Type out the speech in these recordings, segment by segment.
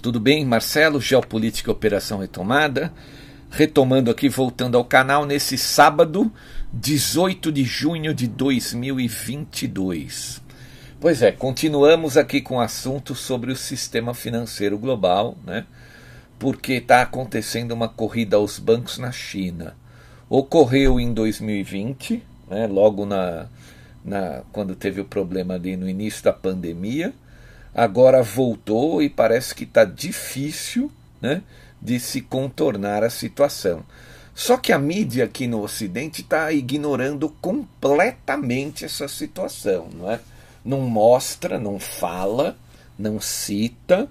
tudo bem? Marcelo, Geopolítica Operação Retomada. Retomando aqui, voltando ao canal, nesse sábado, 18 de junho de 2022. Pois é, continuamos aqui com o assunto sobre o sistema financeiro global, né? Porque está acontecendo uma corrida aos bancos na China. Ocorreu em 2020, né? logo na, na, quando teve o problema ali no início da pandemia agora voltou e parece que está difícil né, de se contornar a situação. Só que a mídia aqui no Ocidente está ignorando completamente essa situação, não é? Não mostra, não fala, não cita,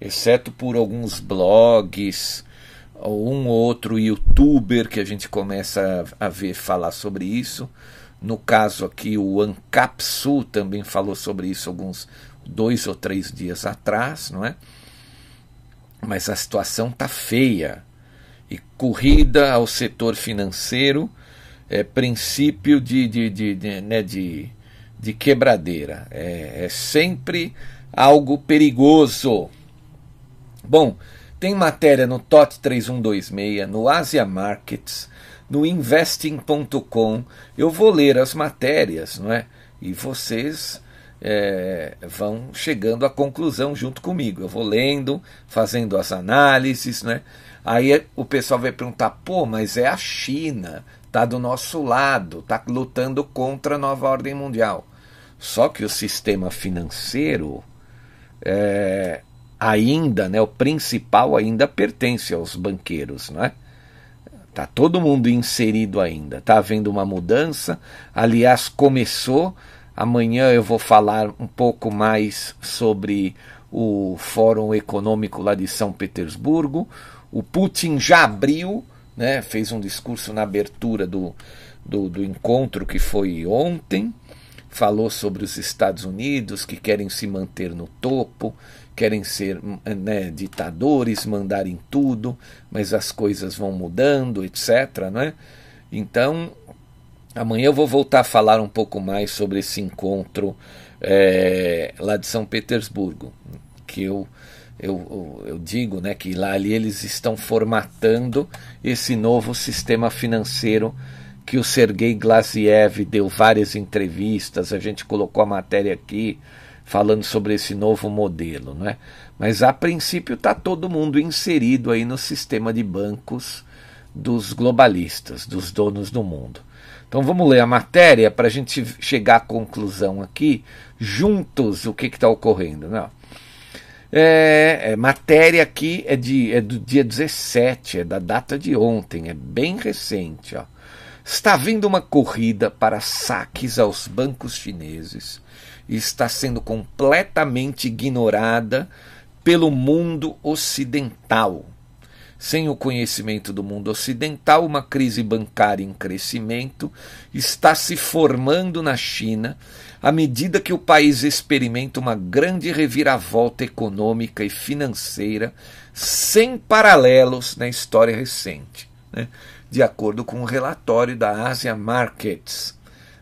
exceto por alguns blogs, ou um outro youtuber que a gente começa a ver falar sobre isso. No caso aqui, o Ancapsu também falou sobre isso alguns dois ou três dias atrás, não é? Mas a situação está feia. E corrida ao setor financeiro é princípio de, de, de, de, né, de, de quebradeira. É, é sempre algo perigoso. Bom, tem matéria no TOT 3126, no Asia Markets, no investing.com. Eu vou ler as matérias, não é? E vocês é, vão chegando à conclusão junto comigo. Eu vou lendo, fazendo as análises, né? Aí o pessoal vai perguntar: pô, mas é a China, tá do nosso lado, tá lutando contra a nova ordem mundial. Só que o sistema financeiro é, ainda, né, o principal ainda pertence aos banqueiros, não é? Tá todo mundo inserido ainda. Tá havendo uma mudança. Aliás, começou Amanhã eu vou falar um pouco mais sobre o Fórum Econômico lá de São Petersburgo. O Putin já abriu, né, fez um discurso na abertura do, do, do encontro que foi ontem. Falou sobre os Estados Unidos que querem se manter no topo, querem ser né, ditadores, mandarem tudo, mas as coisas vão mudando, etc. Né? Então Amanhã eu vou voltar a falar um pouco mais sobre esse encontro é, lá de São Petersburgo, que eu, eu, eu, digo né, que lá ali eles estão formatando esse novo sistema financeiro que o Sergei Glaziev deu várias entrevistas, a gente colocou a matéria aqui falando sobre esse novo modelo, né? Mas a princípio está todo mundo inserido aí no sistema de bancos dos globalistas, dos donos do mundo. Então vamos ler a matéria para a gente chegar à conclusão aqui, juntos, o que está ocorrendo. Não. É, é, matéria aqui é, de, é do dia 17, é da data de ontem, é bem recente. Ó. Está havendo uma corrida para saques aos bancos chineses e está sendo completamente ignorada pelo mundo ocidental. Sem o conhecimento do mundo ocidental, uma crise bancária em crescimento está se formando na China à medida que o país experimenta uma grande reviravolta econômica e financeira sem paralelos na história recente. Né? de acordo com o um relatório da Asia Markets.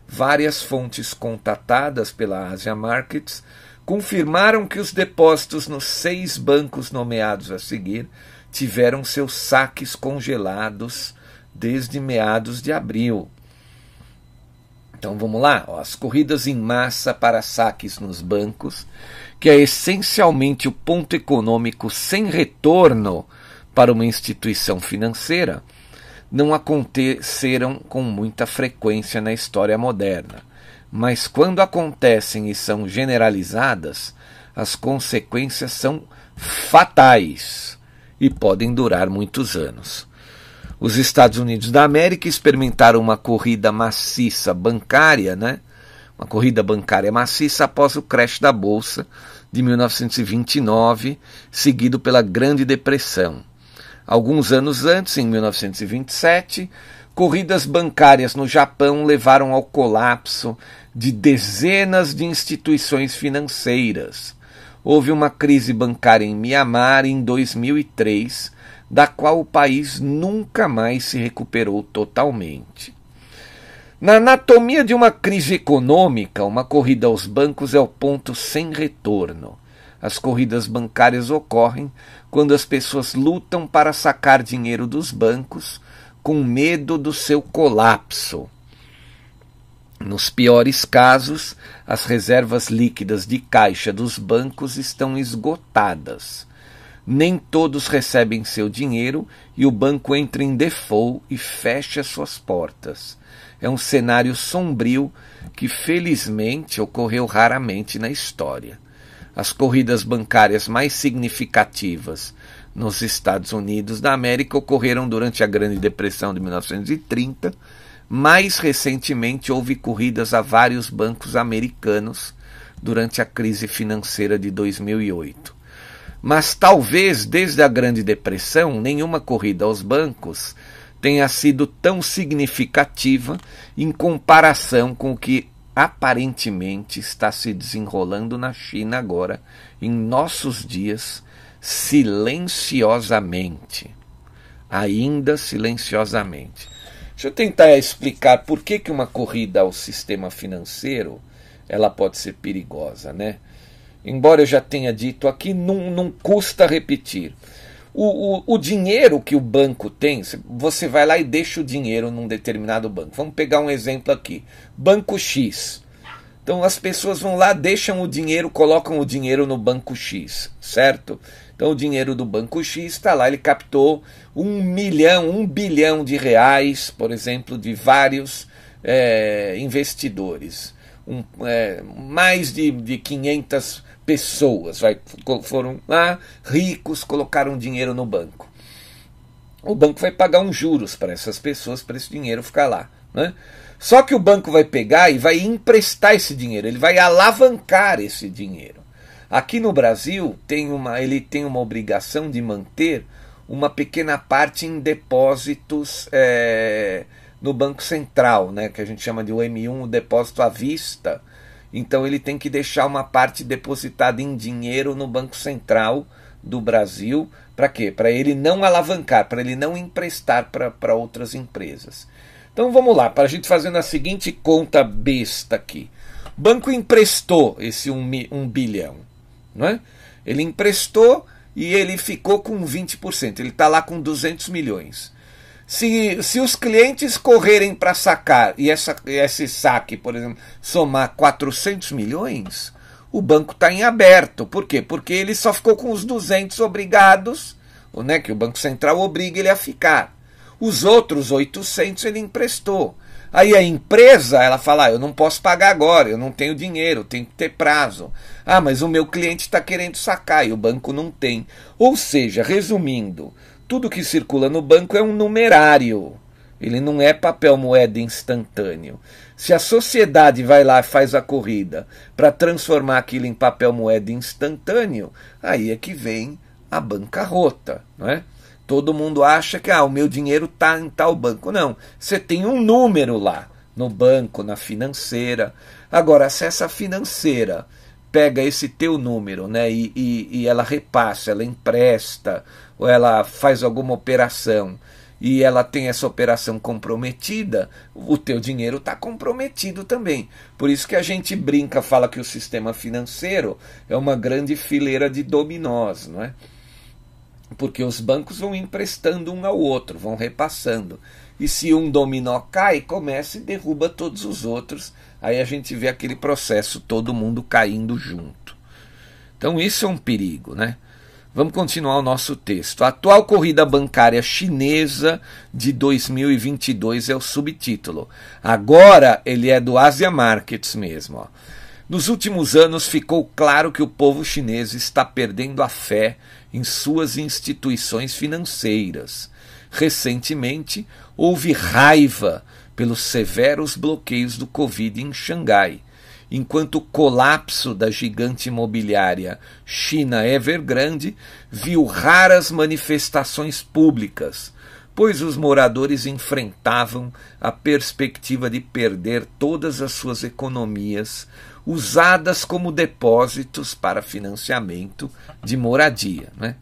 Várias fontes contatadas pela Asia Markets confirmaram que os depósitos nos seis bancos nomeados a seguir tiveram seus saques congelados desde meados de abril. Então vamos lá, ó, as corridas em massa para saques nos bancos, que é essencialmente o ponto econômico sem retorno para uma instituição financeira, não aconteceram com muita frequência na história moderna. Mas quando acontecem e são generalizadas, as consequências são fatais e podem durar muitos anos. Os Estados Unidos da América experimentaram uma corrida maciça bancária, né? Uma corrida bancária maciça após o crash da bolsa de 1929, seguido pela Grande Depressão. Alguns anos antes, em 1927, corridas bancárias no Japão levaram ao colapso de dezenas de instituições financeiras. Houve uma crise bancária em Mianmar em 2003, da qual o país nunca mais se recuperou totalmente. Na anatomia de uma crise econômica, uma corrida aos bancos é o ponto sem retorno. As corridas bancárias ocorrem quando as pessoas lutam para sacar dinheiro dos bancos com medo do seu colapso. Nos piores casos, as reservas líquidas de caixa dos bancos estão esgotadas. Nem todos recebem seu dinheiro e o banco entra em default e fecha suas portas. É um cenário sombrio que felizmente ocorreu raramente na história. As corridas bancárias mais significativas nos Estados Unidos da América ocorreram durante a Grande Depressão de 1930 mais recentemente, houve corridas a vários bancos americanos durante a crise financeira de 2008. Mas talvez desde a Grande Depressão nenhuma corrida aos bancos tenha sido tão significativa em comparação com o que aparentemente está se desenrolando na China agora, em nossos dias, silenciosamente. Ainda silenciosamente. Deixa eu tentar explicar por que, que uma corrida ao sistema financeiro ela pode ser perigosa, né? Embora eu já tenha dito aqui, não, não custa repetir. O, o, o, dinheiro que o banco tem, você vai lá e deixa o dinheiro num determinado banco. Vamos pegar um exemplo aqui: Banco X. Então as pessoas vão lá, deixam o dinheiro, colocam o dinheiro no Banco X, certo? Então o dinheiro do Banco X está lá, ele captou um milhão, um bilhão de reais, por exemplo, de vários é, investidores. Um, é, mais de, de 500 pessoas vai, foram lá, ricos, colocaram dinheiro no banco. O banco vai pagar uns juros para essas pessoas, para esse dinheiro ficar lá. Né? Só que o banco vai pegar e vai emprestar esse dinheiro, ele vai alavancar esse dinheiro. Aqui no Brasil tem uma, ele tem uma obrigação de manter uma pequena parte em depósitos é, no Banco Central, né, que a gente chama de OM1, o depósito à vista. Então ele tem que deixar uma parte depositada em dinheiro no Banco Central do Brasil. Para quê? Para ele não alavancar, para ele não emprestar para outras empresas. Então vamos lá, para a gente fazendo a seguinte conta besta aqui. O banco emprestou esse 1 um, um bilhão. Não é? Ele emprestou e ele ficou com 20%. Ele está lá com 200 milhões. Se, se os clientes correrem para sacar e essa, esse saque, por exemplo, somar 400 milhões, o banco está em aberto. Por quê? Porque ele só ficou com os 200 obrigados, né, que o Banco Central obriga ele a ficar. Os outros 800 ele emprestou. Aí a empresa, ela fala, ah, eu não posso pagar agora, eu não tenho dinheiro, tem que ter prazo. Ah, mas o meu cliente está querendo sacar e o banco não tem. Ou seja, resumindo, tudo que circula no banco é um numerário. Ele não é papel moeda instantâneo. Se a sociedade vai lá e faz a corrida para transformar aquilo em papel moeda instantâneo, aí é que vem a bancarrota, não é? Todo mundo acha que ah, o meu dinheiro está em tal banco. Não, você tem um número lá no banco, na financeira. Agora, se essa financeira pega esse teu número né, e, e, e ela repassa, ela empresta, ou ela faz alguma operação e ela tem essa operação comprometida, o teu dinheiro está comprometido também. Por isso que a gente brinca, fala que o sistema financeiro é uma grande fileira de dominós, não é? Porque os bancos vão emprestando um ao outro, vão repassando. E se um dominó cai, começa e derruba todos os outros. Aí a gente vê aquele processo, todo mundo caindo junto. Então isso é um perigo, né? Vamos continuar o nosso texto. A atual corrida bancária chinesa de 2022 é o subtítulo. Agora ele é do Asia Markets mesmo. Ó. Nos últimos anos ficou claro que o povo chinês está perdendo a fé em suas instituições financeiras. Recentemente, houve raiva pelos severos bloqueios do Covid em Xangai enquanto o colapso da gigante imobiliária China Evergrande viu raras manifestações públicas, pois os moradores enfrentavam a perspectiva de perder todas as suas economias usadas como depósitos para financiamento de moradia. Né?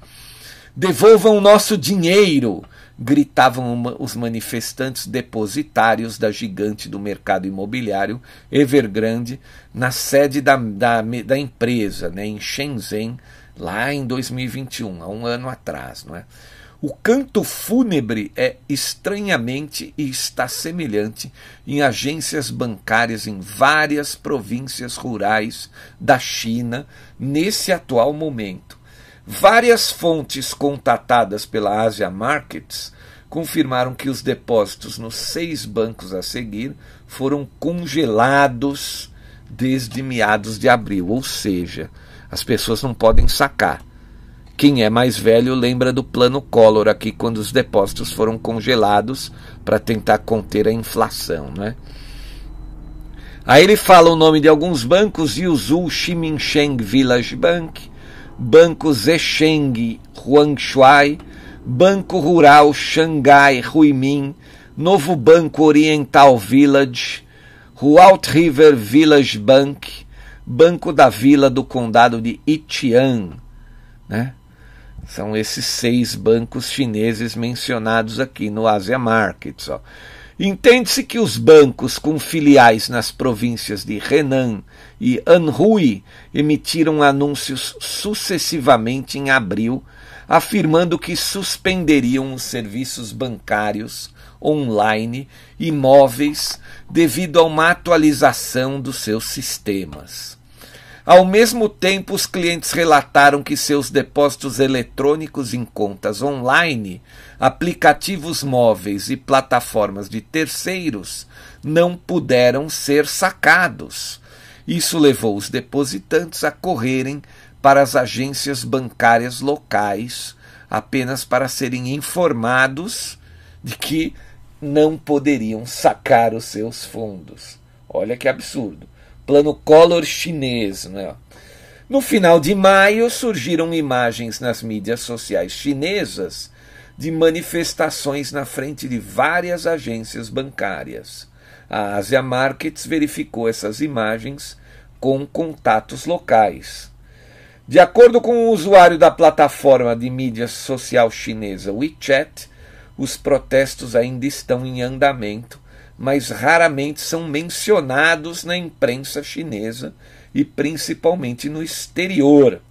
Devolvam o nosso dinheiro! Gritavam os manifestantes depositários da gigante do mercado imobiliário Evergrande na sede da, da, da empresa, né, em Shenzhen, lá em 2021, há um ano atrás. Não é? O canto fúnebre é estranhamente e está semelhante em agências bancárias em várias províncias rurais da China nesse atual momento Várias fontes contatadas pela Asia Markets confirmaram que os depósitos nos seis bancos a seguir foram congelados desde meados de abril, ou seja, as pessoas não podem sacar. Quem é mais velho lembra do plano Collor aqui, quando os depósitos foram congelados para tentar conter a inflação. Né? Aí ele fala o nome de alguns bancos: Yuzhu Shiminsheng Village Bank, Banco Zesheng Huangshuai, Banco Rural Xangai Huimin, Novo Banco Oriental Village, Hualt River Village Bank, Banco da Vila do Condado de Itian. Né? São esses seis bancos chineses mencionados aqui no Asia Markets. Entende-se que os bancos com filiais nas províncias de Henan e Anhui emitiram anúncios sucessivamente em abril, afirmando que suspenderiam os serviços bancários online e móveis devido a uma atualização dos seus sistemas. Ao mesmo tempo, os clientes relataram que seus depósitos eletrônicos em contas online, aplicativos móveis e plataformas de terceiros não puderam ser sacados. Isso levou os depositantes a correrem para as agências bancárias locais apenas para serem informados de que não poderiam sacar os seus fundos. Olha que absurdo plano Collor chinês. Né? No final de maio, surgiram imagens nas mídias sociais chinesas de manifestações na frente de várias agências bancárias. A Asia Markets verificou essas imagens com contatos locais. De acordo com o usuário da plataforma de mídia social chinesa WeChat, os protestos ainda estão em andamento mas raramente são mencionados na imprensa chinesa e principalmente no exterior.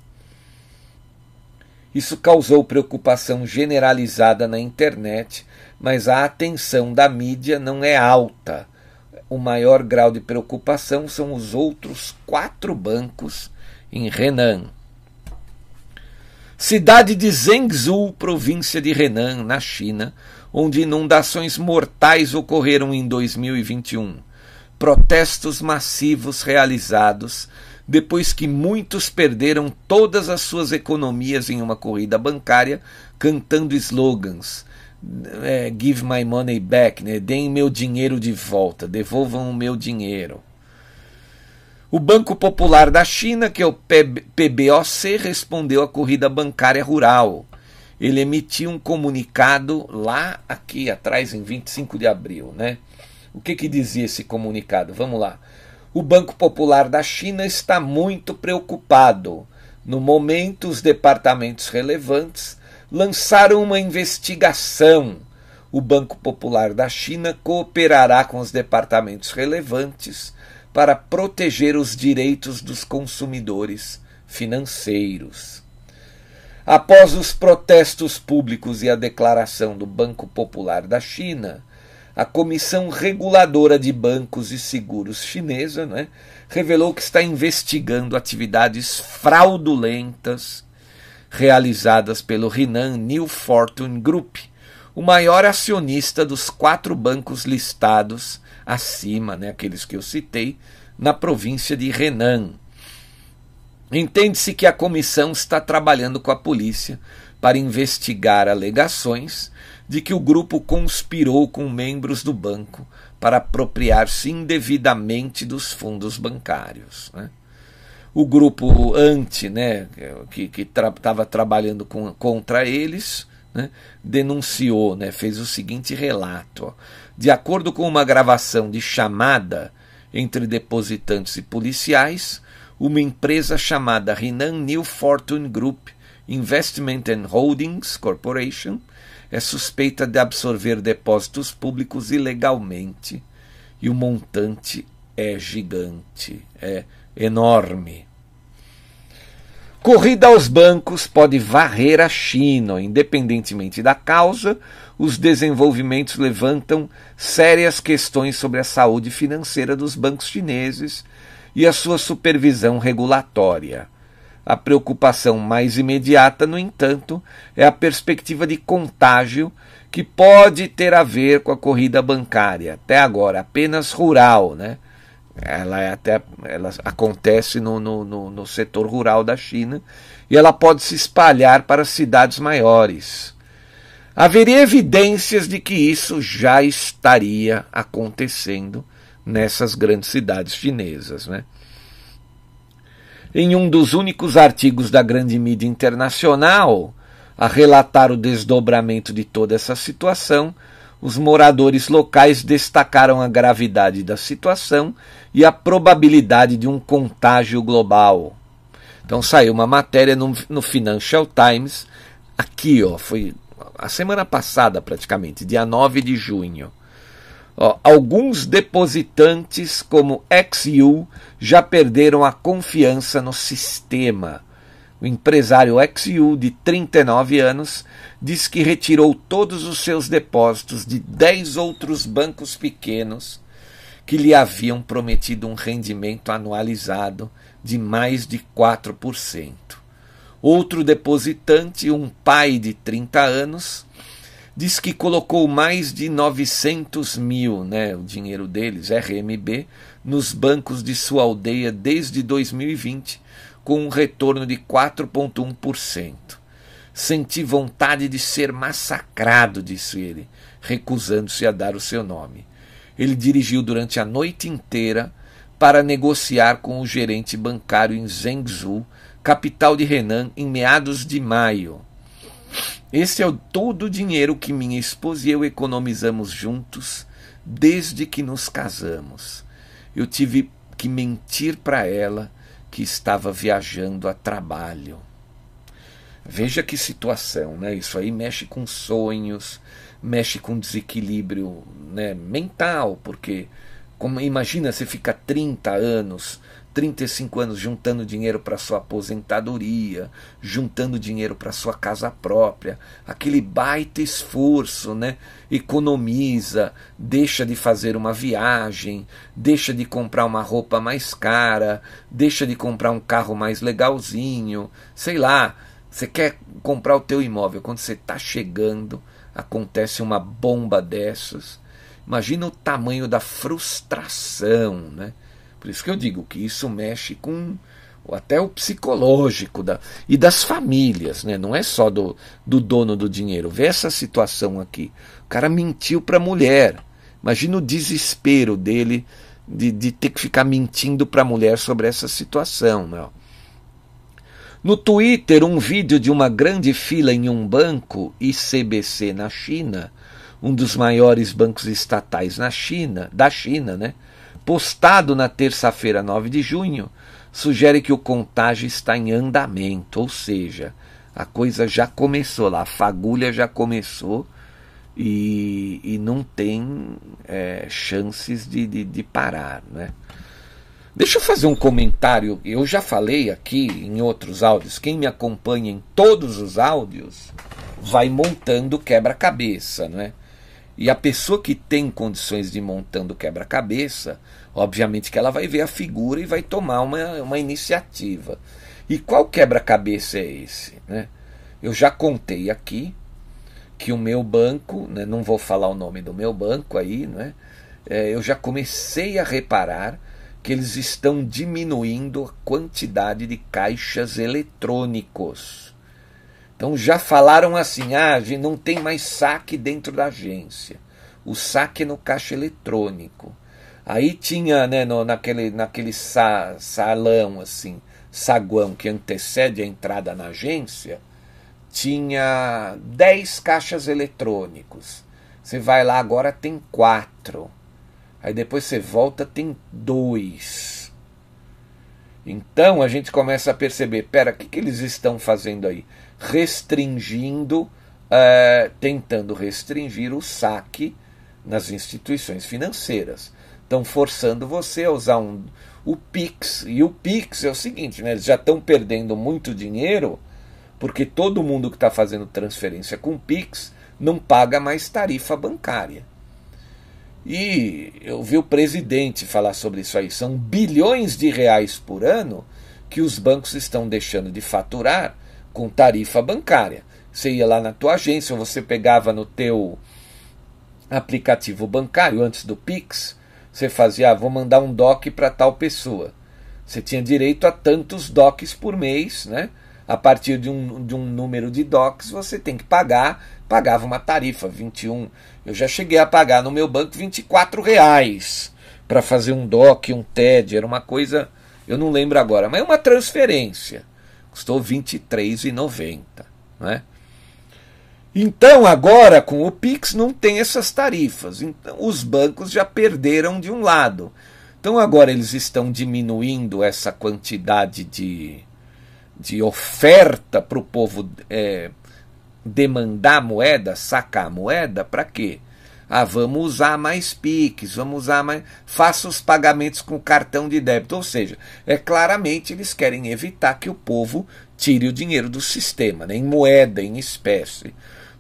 Isso causou preocupação generalizada na internet, mas a atenção da mídia não é alta. O maior grau de preocupação são os outros quatro bancos em Henan. Cidade de Zhengzhou, província de Henan, na China, onde inundações mortais ocorreram em 2021. Protestos massivos realizados depois que muitos perderam todas as suas economias em uma corrida bancária cantando slogans. É, give my money back, né? deem meu dinheiro de volta, devolvam o meu dinheiro. O Banco Popular da China, que é o PBOC, respondeu à corrida bancária rural ele emitiu um comunicado lá aqui atrás, em 25 de abril. Né? O que, que dizia esse comunicado? Vamos lá. O Banco Popular da China está muito preocupado. No momento, os departamentos relevantes lançaram uma investigação. o Banco Popular da China cooperará com os departamentos relevantes para proteger os direitos dos consumidores financeiros. Após os protestos públicos e a declaração do Banco Popular da China, a Comissão Reguladora de Bancos e Seguros chinesa né, revelou que está investigando atividades fraudulentas realizadas pelo Rinan New Fortune Group, o maior acionista dos quatro bancos listados acima, né, aqueles que eu citei, na província de Renan. Entende-se que a comissão está trabalhando com a polícia para investigar alegações de que o grupo conspirou com membros do banco para apropriar-se indevidamente dos fundos bancários. Né? O grupo anti, né, que estava tra trabalhando com, contra eles, né, denunciou, né, fez o seguinte relato. Ó. De acordo com uma gravação de chamada entre depositantes e policiais, uma empresa chamada Rinan New Fortune Group Investment and Holdings Corporation é suspeita de absorver depósitos públicos ilegalmente e o montante é gigante, é enorme. Corrida aos bancos pode varrer a China, independentemente da causa, os desenvolvimentos levantam sérias questões sobre a saúde financeira dos bancos chineses e a sua supervisão regulatória. A preocupação mais imediata, no entanto, é a perspectiva de contágio que pode ter a ver com a corrida bancária, até agora apenas rural, né? Ela, é até, ela acontece no, no, no, no setor rural da China e ela pode se espalhar para cidades maiores. Haveria evidências de que isso já estaria acontecendo nessas grandes cidades chinesas. Né? em um dos únicos artigos da grande mídia internacional a relatar o desdobramento de toda essa situação, os moradores locais destacaram a gravidade da situação e a probabilidade de um contágio global. Então saiu uma matéria no, no Financial Times, aqui, ó, foi a semana passada praticamente, dia 9 de junho. Ó, alguns depositantes, como XU, já perderam a confiança no sistema. O empresário XU, de 39 anos, diz que retirou todos os seus depósitos de 10 outros bancos pequenos que lhe haviam prometido um rendimento anualizado de mais de 4%. Outro depositante, um pai de 30 anos, diz que colocou mais de 900 mil, né, o dinheiro deles, RMB, nos bancos de sua aldeia desde 2020, com um retorno de 4,1%. Senti vontade de ser massacrado, disse ele, recusando-se a dar o seu nome. Ele dirigiu durante a noite inteira para negociar com o gerente bancário em Zhengzhou, capital de Renan, em meados de maio. Esse é todo o dinheiro que minha esposa e eu economizamos juntos desde que nos casamos. Eu tive que mentir para ela que estava viajando a trabalho. Veja que situação, né? Isso aí mexe com sonhos, mexe com desequilíbrio né, mental, porque como imagina você fica 30 anos 35 anos juntando dinheiro para sua aposentadoria, juntando dinheiro para sua casa própria, aquele baita esforço, né? Economiza, deixa de fazer uma viagem, deixa de comprar uma roupa mais cara, deixa de comprar um carro mais legalzinho, sei lá, você quer comprar o teu imóvel, quando você está chegando, acontece uma bomba dessas. Imagina o tamanho da frustração, né? Por isso que eu digo que isso mexe com até o psicológico da, e das famílias, né? não é só do, do dono do dinheiro. Vê essa situação aqui. O cara mentiu para a mulher. Imagina o desespero dele de, de ter que ficar mentindo para a mulher sobre essa situação. Né? No Twitter, um vídeo de uma grande fila em um banco, ICBC na China, um dos maiores bancos estatais na China, da China, né? Postado na terça-feira, 9 de junho, sugere que o contágio está em andamento, ou seja, a coisa já começou lá, a fagulha já começou e, e não tem é, chances de, de, de parar. Né? Deixa eu fazer um comentário. Eu já falei aqui em outros áudios. Quem me acompanha em todos os áudios vai montando quebra-cabeça, né? E a pessoa que tem condições de ir montando quebra-cabeça, obviamente que ela vai ver a figura e vai tomar uma, uma iniciativa. E qual quebra-cabeça é esse? Né? Eu já contei aqui que o meu banco, né, não vou falar o nome do meu banco aí, né, é, eu já comecei a reparar que eles estão diminuindo a quantidade de caixas eletrônicos. Então já falaram assim: ah, não tem mais saque dentro da agência. O saque é no caixa eletrônico. Aí tinha, né, no, naquele, naquele sa, salão, assim, saguão que antecede a entrada na agência, tinha 10 caixas eletrônicos. Você vai lá agora, tem quatro. Aí depois você volta, tem dois. Então a gente começa a perceber: pera, o que, que eles estão fazendo aí? Restringindo, é, tentando restringir o saque nas instituições financeiras. Estão forçando você a usar um, o Pix. E o Pix é o seguinte: né, eles já estão perdendo muito dinheiro porque todo mundo que está fazendo transferência com Pix não paga mais tarifa bancária. E eu vi o presidente falar sobre isso aí. São bilhões de reais por ano que os bancos estão deixando de faturar com tarifa bancária. Você ia lá na tua agência, você pegava no teu aplicativo bancário antes do Pix, você fazia, ah, vou mandar um DOC para tal pessoa. Você tinha direito a tantos DOCs por mês, né? a partir de um, de um número de DOCs, você tem que pagar. Pagava uma tarifa, 21. Eu já cheguei a pagar no meu banco 24 reais para fazer um DOC, um TED. Era uma coisa, eu não lembro agora, mas é uma transferência. Custou R$ 23,90. Né? Então, agora com o Pix não tem essas tarifas. Então, os bancos já perderam de um lado. Então, agora eles estão diminuindo essa quantidade de, de oferta para o povo é, demandar moeda, sacar moeda, para quê? Ah, vamos usar mais PIX, vamos usar mais. Faça os pagamentos com cartão de débito. Ou seja, é claramente eles querem evitar que o povo tire o dinheiro do sistema, né, em moeda, em espécie.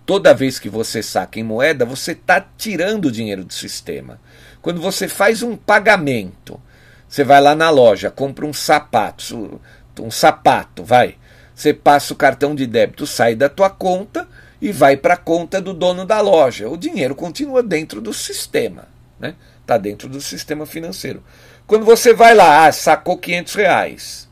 Toda vez que você saca em moeda, você está tirando o dinheiro do sistema. Quando você faz um pagamento, você vai lá na loja, compra um sapato, um sapato, vai. Você passa o cartão de débito, sai da tua conta e vai para a conta do dono da loja. O dinheiro continua dentro do sistema, né? Está dentro do sistema financeiro. Quando você vai lá, ah, sacou 500 reais,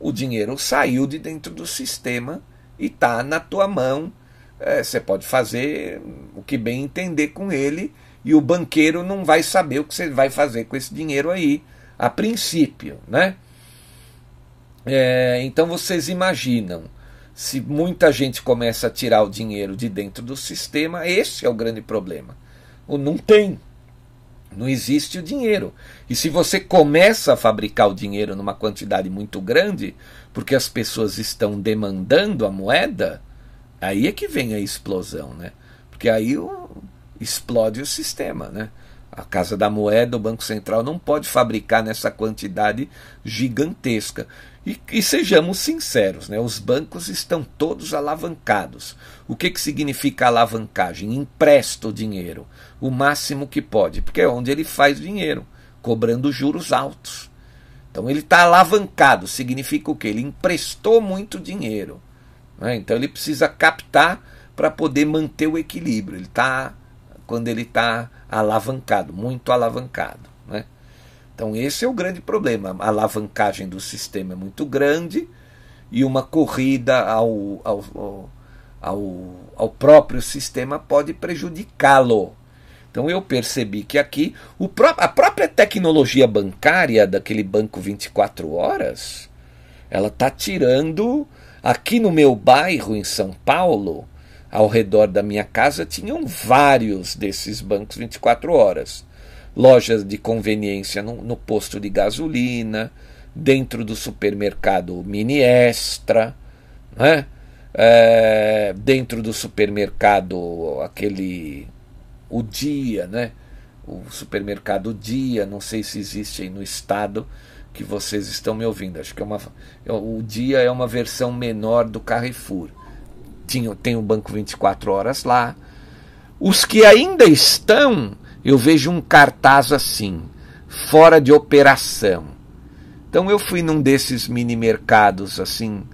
o dinheiro saiu de dentro do sistema e está na tua mão. É, você pode fazer o que bem entender com ele e o banqueiro não vai saber o que você vai fazer com esse dinheiro aí, a princípio, né? É, então vocês imaginam, se muita gente começa a tirar o dinheiro de dentro do sistema, esse é o grande problema. O não tem. Não existe o dinheiro. E se você começa a fabricar o dinheiro numa quantidade muito grande, porque as pessoas estão demandando a moeda, aí é que vem a explosão, né? Porque aí o, explode o sistema, né? A Casa da Moeda, o Banco Central, não pode fabricar nessa quantidade gigantesca. E, e, sejamos sinceros, né? os bancos estão todos alavancados. O que, que significa alavancagem? Empresta o dinheiro, o máximo que pode, porque é onde ele faz dinheiro, cobrando juros altos. Então ele está alavancado, significa o quê? Ele emprestou muito dinheiro. Né? Então ele precisa captar para poder manter o equilíbrio. Ele está, quando ele está alavancado, muito alavancado. Né? Então, esse é o grande problema. A alavancagem do sistema é muito grande e uma corrida ao, ao, ao, ao próprio sistema pode prejudicá-lo. Então, eu percebi que aqui pró a própria tecnologia bancária daquele banco 24 horas ela está tirando. Aqui no meu bairro, em São Paulo, ao redor da minha casa, tinham vários desses bancos 24 horas lojas de conveniência no, no posto de gasolina, dentro do supermercado Mini Extra, né? É, dentro do supermercado aquele o Dia, né? O supermercado Dia, não sei se existe aí no estado que vocês estão me ouvindo. Acho que é uma, é, o Dia é uma versão menor do Carrefour. Tinha, tem o Banco 24 Horas lá. Os que ainda estão, eu vejo um cartaz assim, fora de operação. Então eu fui num desses mini mercados assim,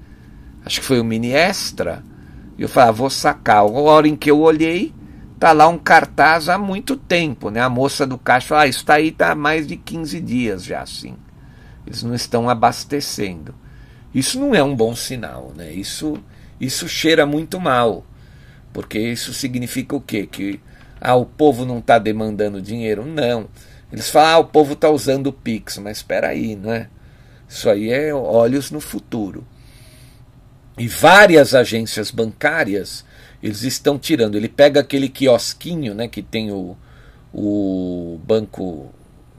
acho que foi o Mini Extra, e eu falei, ah, vou sacar. A hora em que eu olhei, tá lá um cartaz há muito tempo, né? A moça do caixa falou, ah, isso tá aí tá há mais de 15 dias já assim. Eles não estão abastecendo. Isso não é um bom sinal, né? Isso isso cheira muito mal. Porque isso significa o quê? Que ah, o povo não está demandando dinheiro? Não. Eles falam, ah, o povo está usando o Pix, mas espera aí, não é? Isso aí é olhos no futuro. E várias agências bancárias, eles estão tirando. Ele pega aquele quiosquinho, né, que tem o, o banco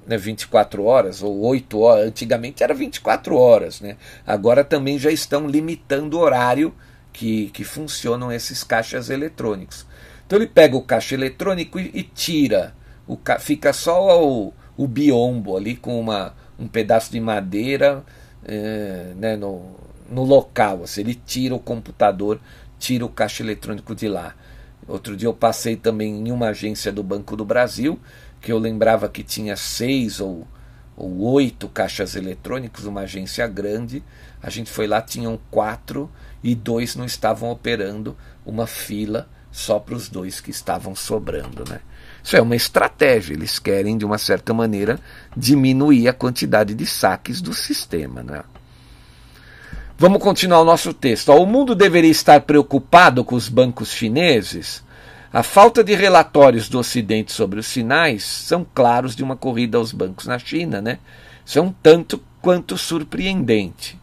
né, 24 horas ou 8 horas. Antigamente era 24 horas, né? Agora também já estão limitando o horário que, que funcionam esses caixas eletrônicos. Então ele pega o caixa eletrônico e, e tira. O, fica só o, o biombo ali com uma, um pedaço de madeira é, né, no, no local. Assim, ele tira o computador, tira o caixa eletrônico de lá. Outro dia eu passei também em uma agência do Banco do Brasil, que eu lembrava que tinha seis ou, ou oito caixas eletrônicos, uma agência grande. A gente foi lá, tinham quatro e dois não estavam operando, uma fila só para os dois que estavam sobrando. Né? Isso é uma estratégia. Eles querem, de uma certa maneira, diminuir a quantidade de saques do sistema. Né? Vamos continuar o nosso texto. o mundo deveria estar preocupado com os bancos chineses. A falta de relatórios do Ocidente sobre os sinais são claros de uma corrida aos bancos na China. Né? Isso é um tanto quanto surpreendente.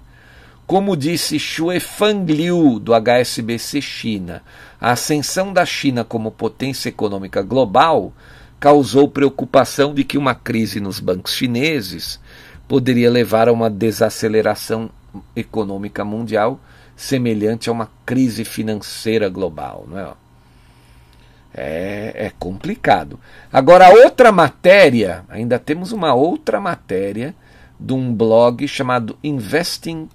Como disse Xue Fangliu, do HSBC China, a ascensão da China como potência econômica global causou preocupação de que uma crise nos bancos chineses poderia levar a uma desaceleração econômica mundial semelhante a uma crise financeira global. Não é? É, é complicado. Agora, outra matéria, ainda temos uma outra matéria de um blog chamado investing.com.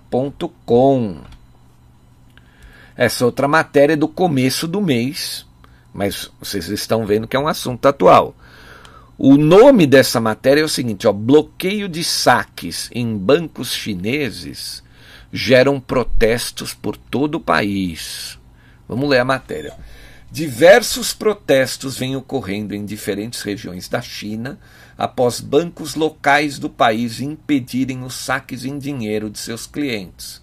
Essa outra matéria é do começo do mês, mas vocês estão vendo que é um assunto atual. O nome dessa matéria é o seguinte: ó, bloqueio de saques em bancos chineses geram protestos por todo o país. Vamos ler a matéria. Diversos protestos vêm ocorrendo em diferentes regiões da China após bancos locais do país impedirem os saques em dinheiro de seus clientes.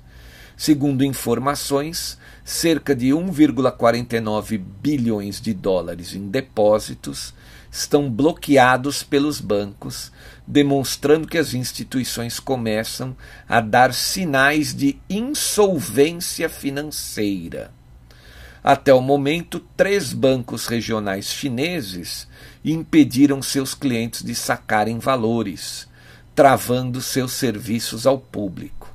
Segundo informações, cerca de 1,49 bilhões de dólares em depósitos estão bloqueados pelos bancos, demonstrando que as instituições começam a dar sinais de insolvência financeira. Até o momento, três bancos regionais chineses impediram seus clientes de sacarem valores, travando seus serviços ao público.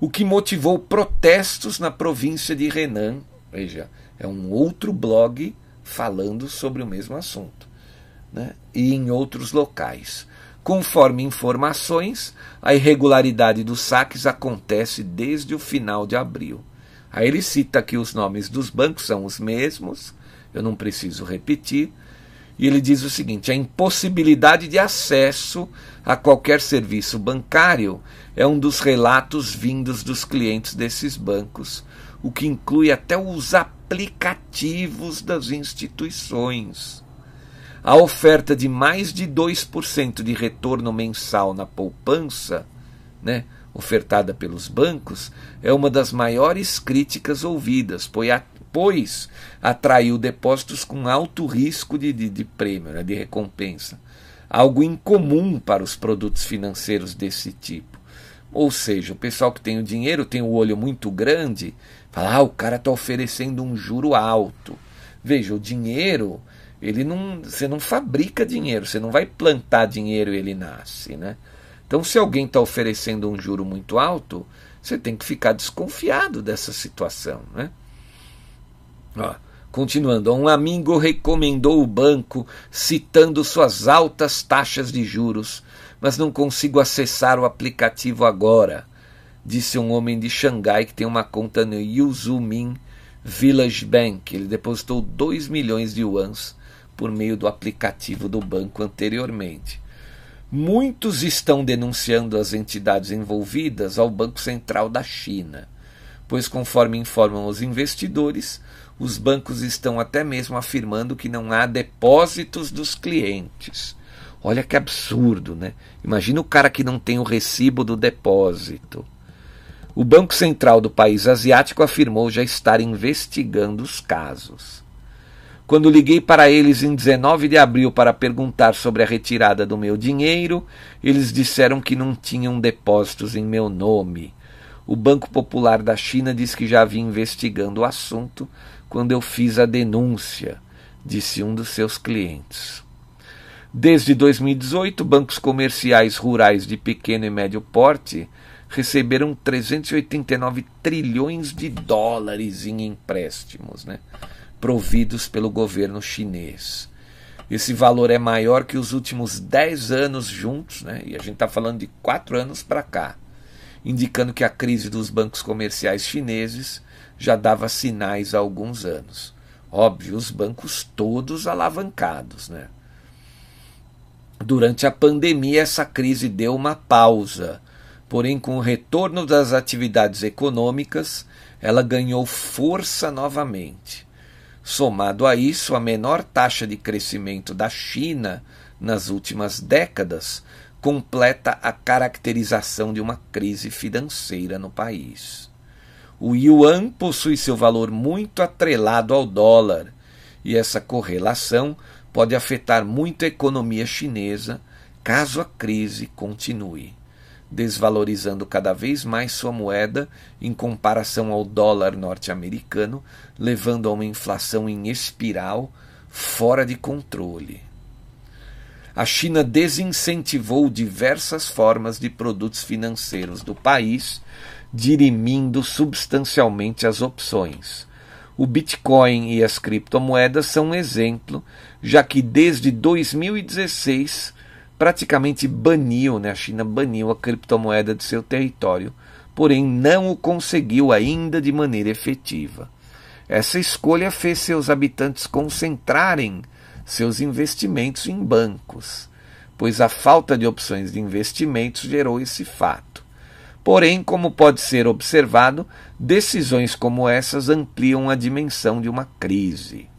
O que motivou protestos na província de Renan. Veja, é um outro blog falando sobre o mesmo assunto. Né? E em outros locais. Conforme informações, a irregularidade dos saques acontece desde o final de abril. Aí ele cita que os nomes dos bancos são os mesmos, eu não preciso repetir, e ele diz o seguinte: a impossibilidade de acesso a qualquer serviço bancário é um dos relatos vindos dos clientes desses bancos, o que inclui até os aplicativos das instituições. A oferta de mais de 2% de retorno mensal na poupança, né, ofertada pelos bancos, é uma das maiores críticas ouvidas, pois atraiu depósitos com alto risco de, de, de prêmio, né, de recompensa. Algo incomum para os produtos financeiros desse tipo. Ou seja, o pessoal que tem o dinheiro tem o olho muito grande, fala, ah, o cara está oferecendo um juro alto. Veja, o dinheiro, ele não, você não fabrica dinheiro, você não vai plantar dinheiro e ele nasce, né? Então, se alguém está oferecendo um juro muito alto, você tem que ficar desconfiado dessa situação, né? Ó, Continuando, um amigo recomendou o banco, citando suas altas taxas de juros, mas não consigo acessar o aplicativo agora, disse um homem de Xangai que tem uma conta no Yuzumin Village Bank. Ele depositou 2 milhões de yuans por meio do aplicativo do banco anteriormente. Muitos estão denunciando as entidades envolvidas ao Banco Central da China, pois, conforme informam os investidores, os bancos estão até mesmo afirmando que não há depósitos dos clientes. Olha que absurdo, né? Imagina o cara que não tem o recibo do depósito. O Banco Central do país asiático afirmou já estar investigando os casos. Quando liguei para eles em 19 de abril para perguntar sobre a retirada do meu dinheiro, eles disseram que não tinham depósitos em meu nome. O Banco Popular da China diz que já havia investigando o assunto quando eu fiz a denúncia, disse um dos seus clientes. Desde 2018, bancos comerciais rurais de pequeno e médio porte receberam 389 trilhões de dólares em empréstimos, né, providos pelo governo chinês. Esse valor é maior que os últimos 10 anos juntos, né, e a gente está falando de 4 anos para cá, indicando que a crise dos bancos comerciais chineses já dava sinais há alguns anos. Óbvio, os bancos todos alavancados, né? Durante a pandemia, essa crise deu uma pausa, porém, com o retorno das atividades econômicas, ela ganhou força novamente. Somado a isso, a menor taxa de crescimento da China nas últimas décadas completa a caracterização de uma crise financeira no país. O yuan possui seu valor muito atrelado ao dólar, e essa correlação pode afetar muito a economia chinesa caso a crise continue, desvalorizando cada vez mais sua moeda em comparação ao dólar norte-americano, levando a uma inflação em espiral fora de controle. A China desincentivou diversas formas de produtos financeiros do país, dirimindo substancialmente as opções o Bitcoin e as criptomoedas são um exemplo, já que desde 2016 praticamente baniu, né, a China baniu a criptomoeda de seu território, porém não o conseguiu ainda de maneira efetiva. Essa escolha fez seus habitantes concentrarem seus investimentos em bancos, pois a falta de opções de investimentos gerou esse fato. Porém, como pode ser observado, decisões como essas ampliam a dimensão de uma crise.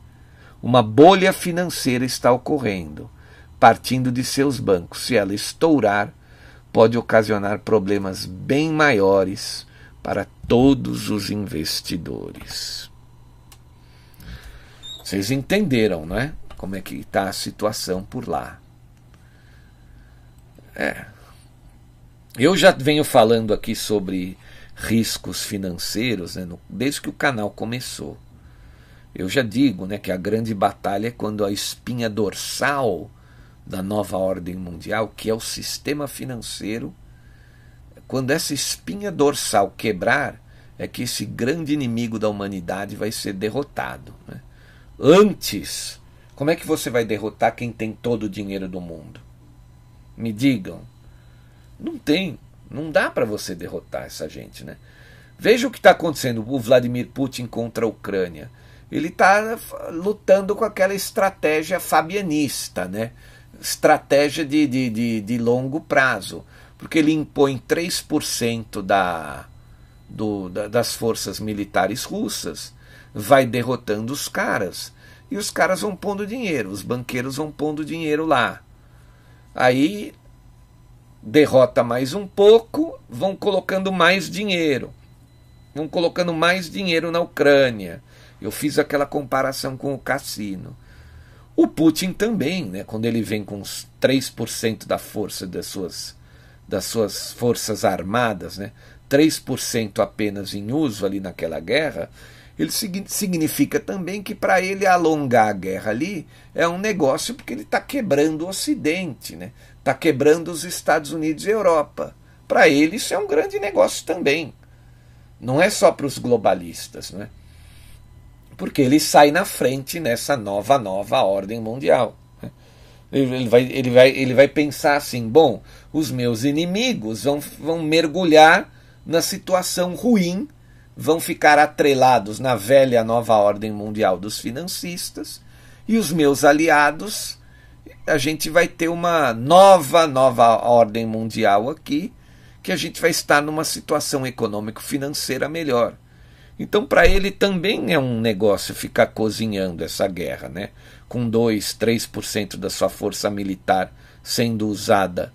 Uma bolha financeira está ocorrendo, partindo de seus bancos. Se ela estourar, pode ocasionar problemas bem maiores para todos os investidores. Vocês entenderam, não é? Como é que está a situação por lá. É, eu já venho falando aqui sobre riscos financeiros né, desde que o canal começou. Eu já digo né, que a grande batalha é quando a espinha dorsal da nova ordem mundial, que é o sistema financeiro, quando essa espinha dorsal quebrar, é que esse grande inimigo da humanidade vai ser derrotado. Né? Antes, como é que você vai derrotar quem tem todo o dinheiro do mundo? Me digam. Não tem. Não dá para você derrotar essa gente, né? Veja o que está acontecendo. O Vladimir Putin contra a Ucrânia. Ele está lutando com aquela estratégia fabianista, né? Estratégia de, de, de, de longo prazo. Porque ele impõe 3% da, do, da, das forças militares russas, vai derrotando os caras. E os caras vão pondo dinheiro, os banqueiros vão pondo dinheiro lá. Aí derrota mais um pouco, vão colocando mais dinheiro. Vão colocando mais dinheiro na Ucrânia. Eu fiz aquela comparação com o cassino. O Putin também, né, quando ele vem com uns 3% da força das suas, das suas forças armadas, né, 3% apenas em uso ali naquela guerra, ele significa também que para ele alongar a guerra ali é um negócio porque ele está quebrando o Ocidente, né? está quebrando os Estados Unidos e Europa. Para ele isso é um grande negócio também. Não é só para os globalistas, né? Porque ele sai na frente nessa nova, nova ordem mundial. Ele vai, ele, vai, ele vai pensar assim: bom, os meus inimigos vão, vão mergulhar na situação ruim, vão ficar atrelados na velha nova ordem mundial dos financistas, e os meus aliados, a gente vai ter uma nova, nova ordem mundial aqui, que a gente vai estar numa situação econômico-financeira melhor. Então, para ele também é um negócio ficar cozinhando essa guerra, né? com 2, 3% da sua força militar sendo usada.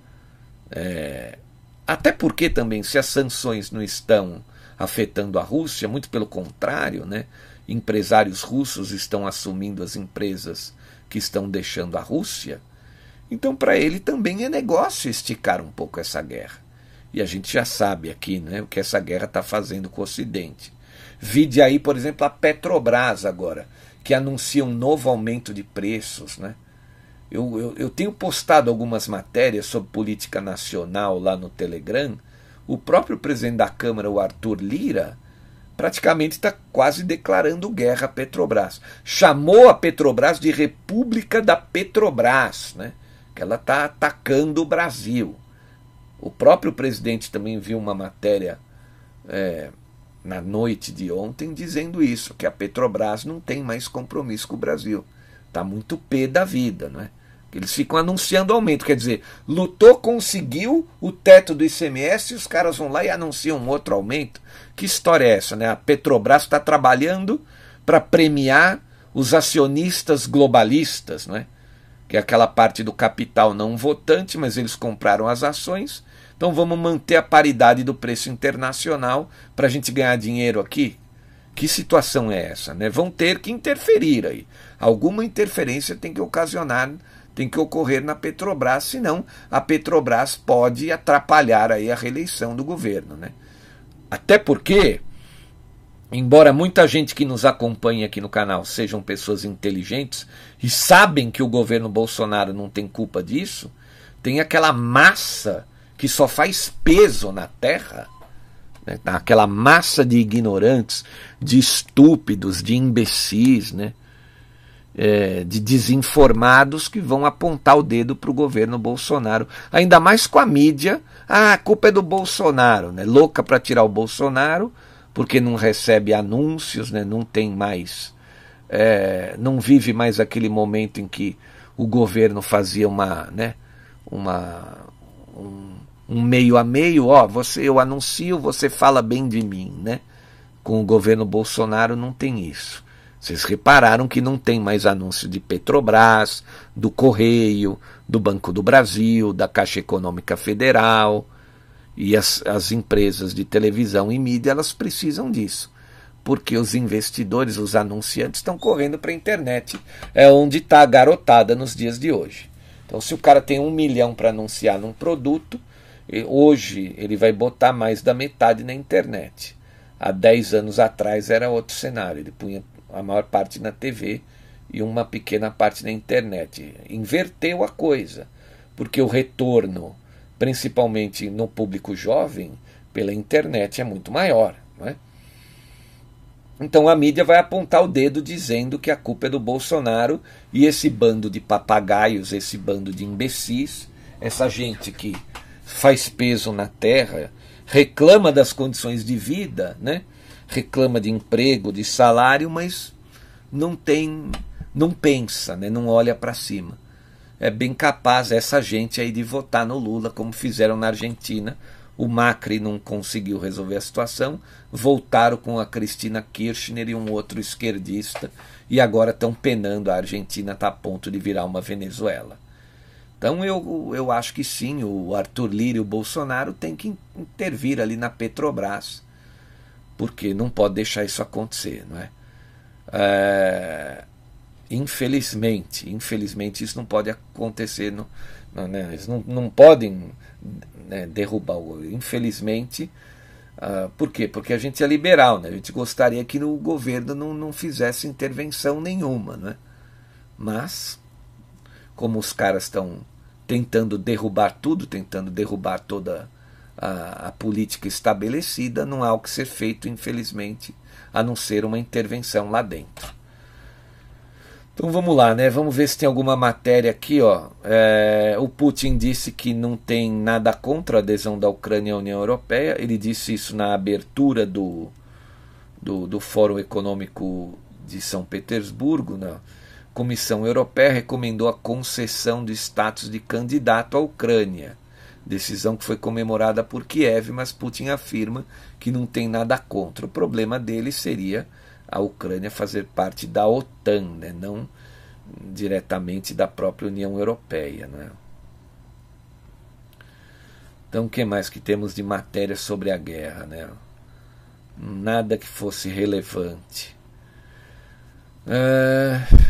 É... Até porque também, se as sanções não estão afetando a Rússia, muito pelo contrário, né? empresários russos estão assumindo as empresas que estão deixando a Rússia. Então, para ele também é negócio esticar um pouco essa guerra. E a gente já sabe aqui né, o que essa guerra está fazendo com o Ocidente. Vide aí, por exemplo, a Petrobras agora, que anuncia um novo aumento de preços. Né? Eu, eu, eu tenho postado algumas matérias sobre política nacional lá no Telegram. O próprio presidente da Câmara, o Arthur Lira, praticamente está quase declarando guerra à Petrobras. Chamou a Petrobras de República da Petrobras, né? que ela está atacando o Brasil. O próprio presidente também viu uma matéria é, na noite de ontem dizendo isso, que a Petrobras não tem mais compromisso com o Brasil. Está muito pé da vida, não é? Eles ficam anunciando aumento, quer dizer, lutou, conseguiu o teto do ICMS e os caras vão lá e anunciam outro aumento. Que história é essa, né? A Petrobras está trabalhando para premiar os acionistas globalistas, não é? Que é aquela parte do capital não votante, mas eles compraram as ações então vamos manter a paridade do preço internacional para a gente ganhar dinheiro aqui? Que situação é essa? Né? Vão ter que interferir aí. Alguma interferência tem que ocasionar, tem que ocorrer na Petrobras, senão a Petrobras pode atrapalhar aí a reeleição do governo. Né? Até porque, embora muita gente que nos acompanha aqui no canal sejam pessoas inteligentes e sabem que o governo Bolsonaro não tem culpa disso, tem aquela massa que só faz peso na terra, né? aquela massa de ignorantes, de estúpidos, de imbecis, né? É, de desinformados que vão apontar o dedo para o governo Bolsonaro, ainda mais com a mídia. Ah, a culpa é do Bolsonaro, né? louca para tirar o Bolsonaro, porque não recebe anúncios, né? não tem mais, é, não vive mais aquele momento em que o governo fazia uma, né, uma, um, um meio a meio, ó, você eu anuncio, você fala bem de mim, né? Com o governo Bolsonaro não tem isso. Vocês repararam que não tem mais anúncio de Petrobras, do Correio, do Banco do Brasil, da Caixa Econômica Federal. E as, as empresas de televisão e mídia elas precisam disso. Porque os investidores, os anunciantes, estão correndo para a internet. É onde está a garotada nos dias de hoje. Então, se o cara tem um milhão para anunciar num produto, hoje ele vai botar mais da metade na internet. Há 10 anos atrás era outro cenário, ele punha a maior parte na TV e uma pequena parte na internet. Inverteu a coisa, porque o retorno, principalmente no público jovem, pela internet é muito maior. Não é? Então a mídia vai apontar o dedo dizendo que a culpa é do Bolsonaro e esse bando de papagaios, esse bando de imbecis, essa gente que faz peso na terra, reclama das condições de vida, né? reclama de emprego, de salário, mas não tem, não pensa, né? não olha para cima. É bem capaz essa gente aí de votar no Lula, como fizeram na Argentina. O Macri não conseguiu resolver a situação, voltaram com a Cristina Kirchner e um outro esquerdista, e agora estão penando. A Argentina está a ponto de virar uma Venezuela. Então eu, eu acho que sim, o Arthur Lira e o Bolsonaro têm que intervir ali na Petrobras, porque não pode deixar isso acontecer, não é? é infelizmente, infelizmente isso não pode acontecer, não, né? eles não, não podem né, derrubar o infelizmente, uh, por quê? Porque a gente é liberal, né? a gente gostaria que o governo não, não fizesse intervenção nenhuma, né? mas como os caras estão tentando derrubar tudo, tentando derrubar toda a, a política estabelecida, não há o que ser feito, infelizmente, a não ser uma intervenção lá dentro. Então vamos lá, né? Vamos ver se tem alguma matéria aqui, ó. É, o Putin disse que não tem nada contra a adesão da Ucrânia à União Europeia. Ele disse isso na abertura do, do, do Fórum Econômico de São Petersburgo. Na Comissão Europeia recomendou a concessão de status de candidato à Ucrânia. Decisão que foi comemorada por Kiev, mas Putin afirma que não tem nada contra. O problema dele seria a Ucrânia fazer parte da OTAN, né? não diretamente da própria União Europeia. Né? Então, o que mais que temos de matéria sobre a guerra? Né? Nada que fosse relevante. É...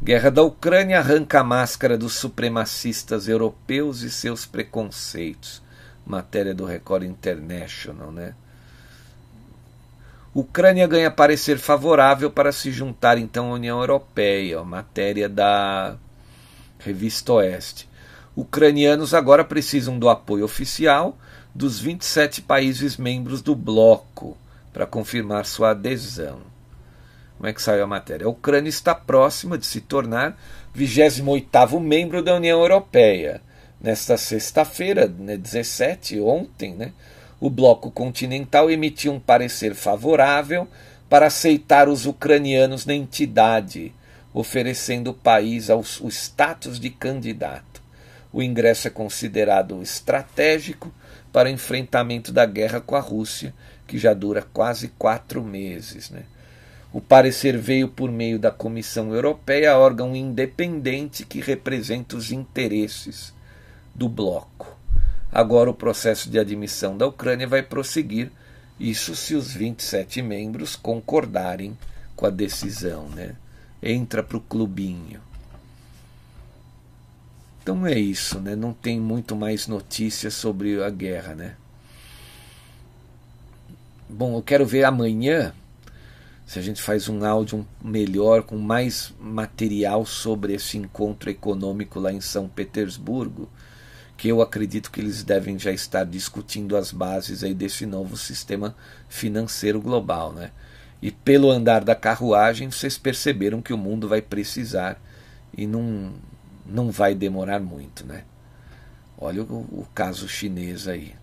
Guerra da Ucrânia arranca a máscara dos supremacistas europeus e seus preconceitos. Matéria do Record International, né? Ucrânia ganha parecer favorável para se juntar então à União Europeia, matéria da Revista Oeste. Ucranianos agora precisam do apoio oficial dos 27 países membros do bloco para confirmar sua adesão. Como é que saiu a matéria? A Ucrânia está próxima de se tornar 28º membro da União Europeia. Nesta sexta-feira, né, 17, ontem, né, o bloco continental emitiu um parecer favorável para aceitar os ucranianos na entidade, oferecendo o país ao, o status de candidato. O ingresso é considerado estratégico para enfrentamento da guerra com a Rússia, que já dura quase quatro meses. Né? O parecer veio por meio da Comissão Europeia, órgão independente que representa os interesses do bloco. Agora o processo de admissão da Ucrânia vai prosseguir, isso se os 27 membros concordarem com a decisão, né? Entra para o clubinho. Então é isso, né? Não tem muito mais notícias sobre a guerra, né? Bom, eu quero ver amanhã se a gente faz um áudio melhor, com mais material sobre esse encontro econômico lá em São Petersburgo que eu acredito que eles devem já estar discutindo as bases aí desse novo sistema financeiro global, né? E pelo andar da carruagem, vocês perceberam que o mundo vai precisar e não, não vai demorar muito, né? Olha o, o caso chinês aí.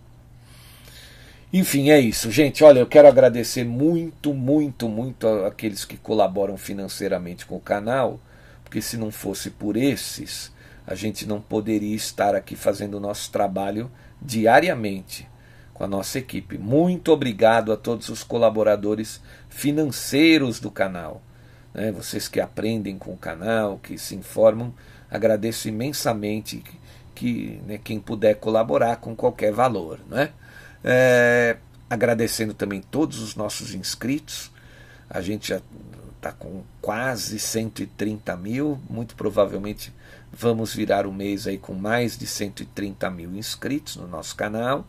Enfim, é isso, gente. Olha, eu quero agradecer muito, muito, muito aqueles que colaboram financeiramente com o canal, porque se não fosse por esses, a gente não poderia estar aqui fazendo o nosso trabalho diariamente com a nossa equipe. Muito obrigado a todos os colaboradores financeiros do canal. Né? Vocês que aprendem com o canal, que se informam, agradeço imensamente que, né, quem puder colaborar com qualquer valor. Né? É, agradecendo também todos os nossos inscritos. A gente já está com quase 130 mil, muito provavelmente Vamos virar o mês aí com mais de 130 mil inscritos no nosso canal.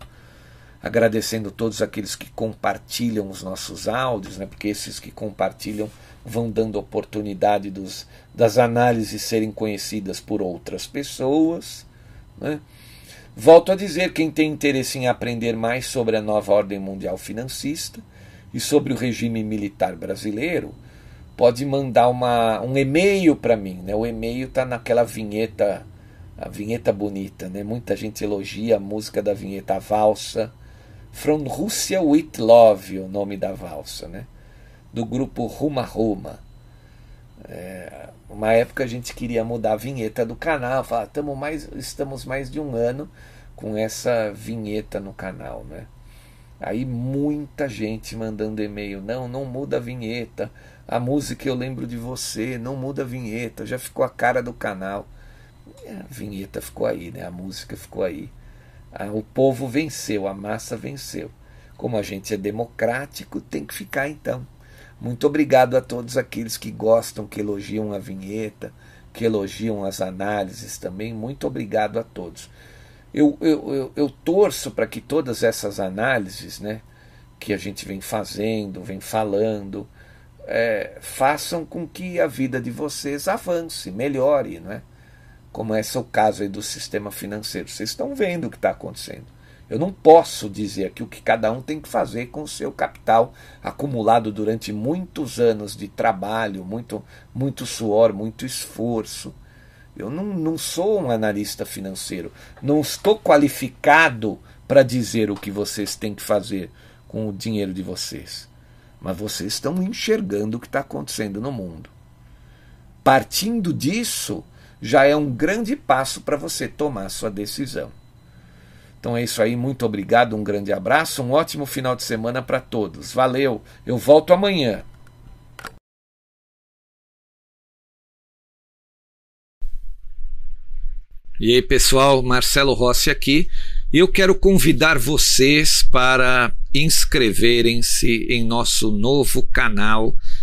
Agradecendo todos aqueles que compartilham os nossos áudios, né, porque esses que compartilham vão dando oportunidade dos, das análises serem conhecidas por outras pessoas. Né. Volto a dizer: quem tem interesse em aprender mais sobre a nova ordem mundial financista e sobre o regime militar brasileiro, pode mandar uma, um e-mail para mim. Né? O e-mail está naquela vinheta, a vinheta bonita. Né? Muita gente elogia a música da vinheta, a valsa. From Russia with Love, o nome da valsa, né? do grupo Ruma Ruma. É, uma época a gente queria mudar a vinheta do canal, falar, mais, estamos mais de um ano com essa vinheta no canal, né? Aí muita gente mandando e-mail, não, não muda a vinheta, a música Eu Lembro de Você, não muda a vinheta, já ficou a cara do canal. A vinheta ficou aí, né? A música ficou aí. O povo venceu, a massa venceu. Como a gente é democrático, tem que ficar então. Muito obrigado a todos aqueles que gostam, que elogiam a vinheta, que elogiam as análises também. Muito obrigado a todos. Eu, eu, eu, eu torço para que todas essas análises né, que a gente vem fazendo, vem falando, é, façam com que a vida de vocês avance, melhore, não é? Como é o caso aí do sistema financeiro. Vocês estão vendo o que está acontecendo. Eu não posso dizer aqui o que cada um tem que fazer com o seu capital acumulado durante muitos anos de trabalho, muito, muito suor, muito esforço. Eu não, não sou um analista financeiro, não estou qualificado para dizer o que vocês têm que fazer com o dinheiro de vocês. Mas vocês estão enxergando o que está acontecendo no mundo. Partindo disso, já é um grande passo para você tomar sua decisão. Então é isso aí, muito obrigado, um grande abraço, um ótimo final de semana para todos. Valeu, eu volto amanhã. E aí, pessoal, Marcelo Rossi aqui. Eu quero convidar vocês para inscreverem-se em nosso novo canal.